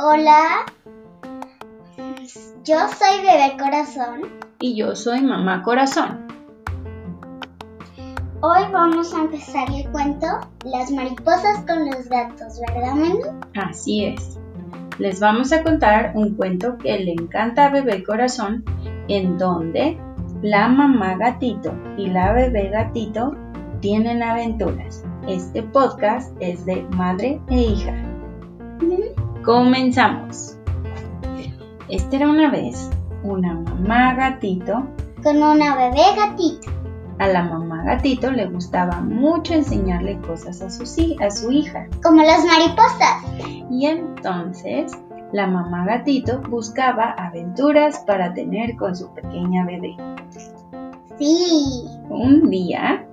Hola, yo soy Bebé Corazón. Y yo soy Mamá Corazón. Hoy vamos a empezar el cuento Las mariposas con los gatos, ¿verdad, Menú? Así es. Les vamos a contar un cuento que le encanta a Bebé Corazón, en donde la mamá gatito y la bebé gatito tienen aventuras. Este podcast es de madre e hija. Comenzamos. Esta era una vez una mamá gatito. Con una bebé gatito. A la mamá gatito le gustaba mucho enseñarle cosas a su, a su hija. Como las mariposas. Y entonces la mamá gatito buscaba aventuras para tener con su pequeña bebé. Sí. Un día,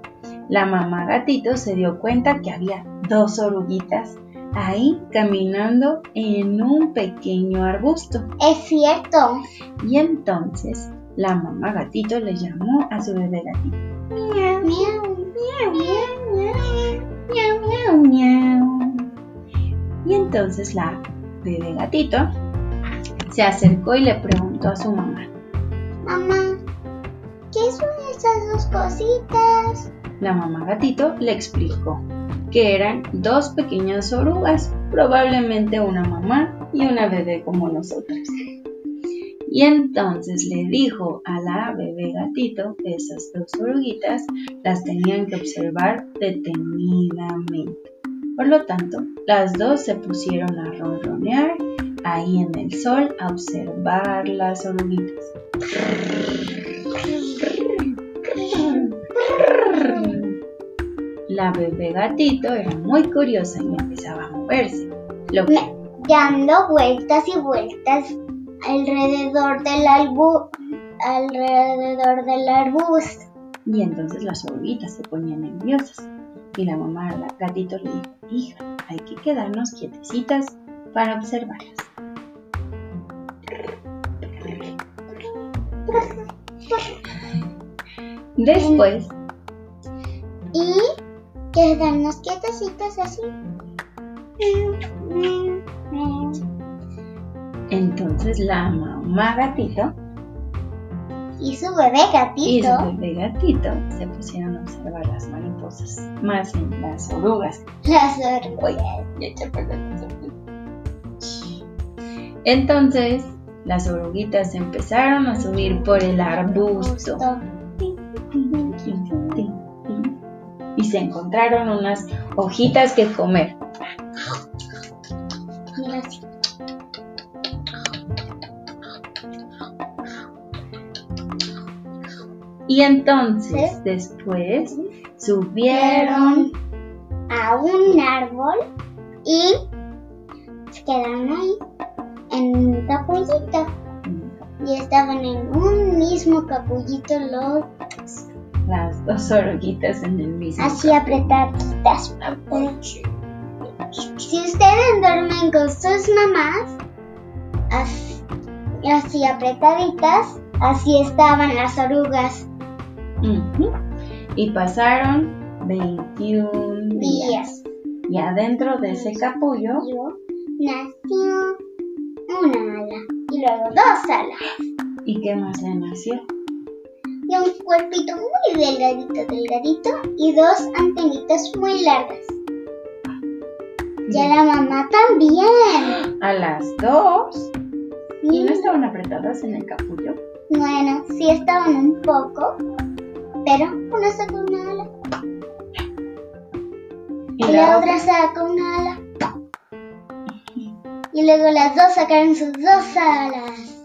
la mamá gatito se dio cuenta que había dos oruguitas ahí caminando en un pequeño arbusto. Es cierto. Y entonces la mamá gatito le llamó a su bebé gatito. Miau, miau, miau, miau, miau, miau. Y entonces la bebé gatito se acercó y le preguntó a su mamá. Mamá, ¿qué son esas dos cositas? La mamá gatito le explicó que eran dos pequeñas orugas, probablemente una mamá y una bebé como nosotras. Y entonces le dijo a la bebé gatito que esas dos oruguitas las tenían que observar detenidamente. Por lo tanto, las dos se pusieron a ronronear ahí en el sol a observar las oruguitas. La bebé gatito era muy curiosa y empezaba a moverse. Lo que... Dando vueltas y vueltas alrededor del, alrededor del arbusto. Y entonces las oruguitas se ponían nerviosas. Y la mamá la gatito le dijo, hija, hay que quedarnos quietecitas para observarlas. Después. Quedarnos quietecitas así. Entonces la mamá gatito y su bebé gatito y su bebé gatito se pusieron a observar las mariposas, más bien las orugas. Las orugas. Entonces las oruguitas empezaron a subir por el arbusto se encontraron unas hojitas que comer. Y entonces después subieron a un árbol y se quedaron ahí en un capullito. Y estaban en un mismo capullito los las dos oruguitas en el mismo. Así apretaditas. Si ustedes duermen con sus mamás, así, apretaditas, así estaban las orugas. Y pasaron 21 días. Y adentro de ese capullo nació una ala y luego dos alas. ¿Y qué más le nació? Y un cuerpito muy delgadito, delgadito y dos antenitas muy largas. Ya la mamá también. A las dos. ¿Y no estaban apretadas en el capullo? Bueno, sí estaban un poco, pero una sacó una ala. Y, la, otra sacó una ala. Y luego las dos sacaron sus dos alas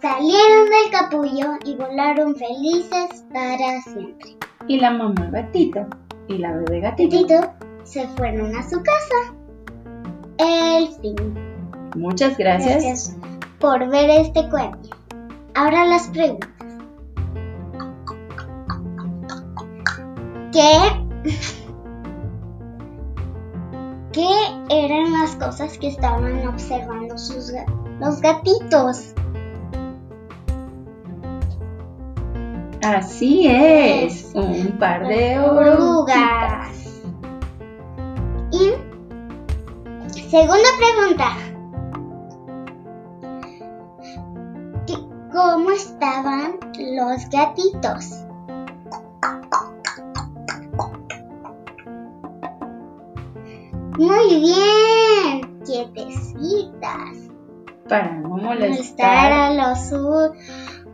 salieron del capullo y volaron felices para siempre. Y la mamá gatito y la bebé gatito, se fueron a su casa. El fin. Muchas gracias. gracias por ver este cuento. Ahora las preguntas. ¿Qué? ¿Qué eran las cosas que estaban observando sus, los gatitos? Así es, un par de orugas. Y Segunda pregunta. ¿Cómo estaban los gatitos? Muy bien, quietecitas. Para no molestar, molestar a los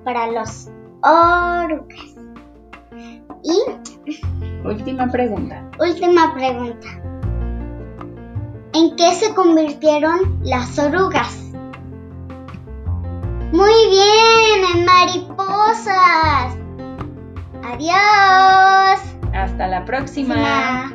para los orugas. Y última pregunta. Última pregunta. ¿En qué se convirtieron las orugas? Muy bien, en mariposas. Adiós. Hasta la próxima.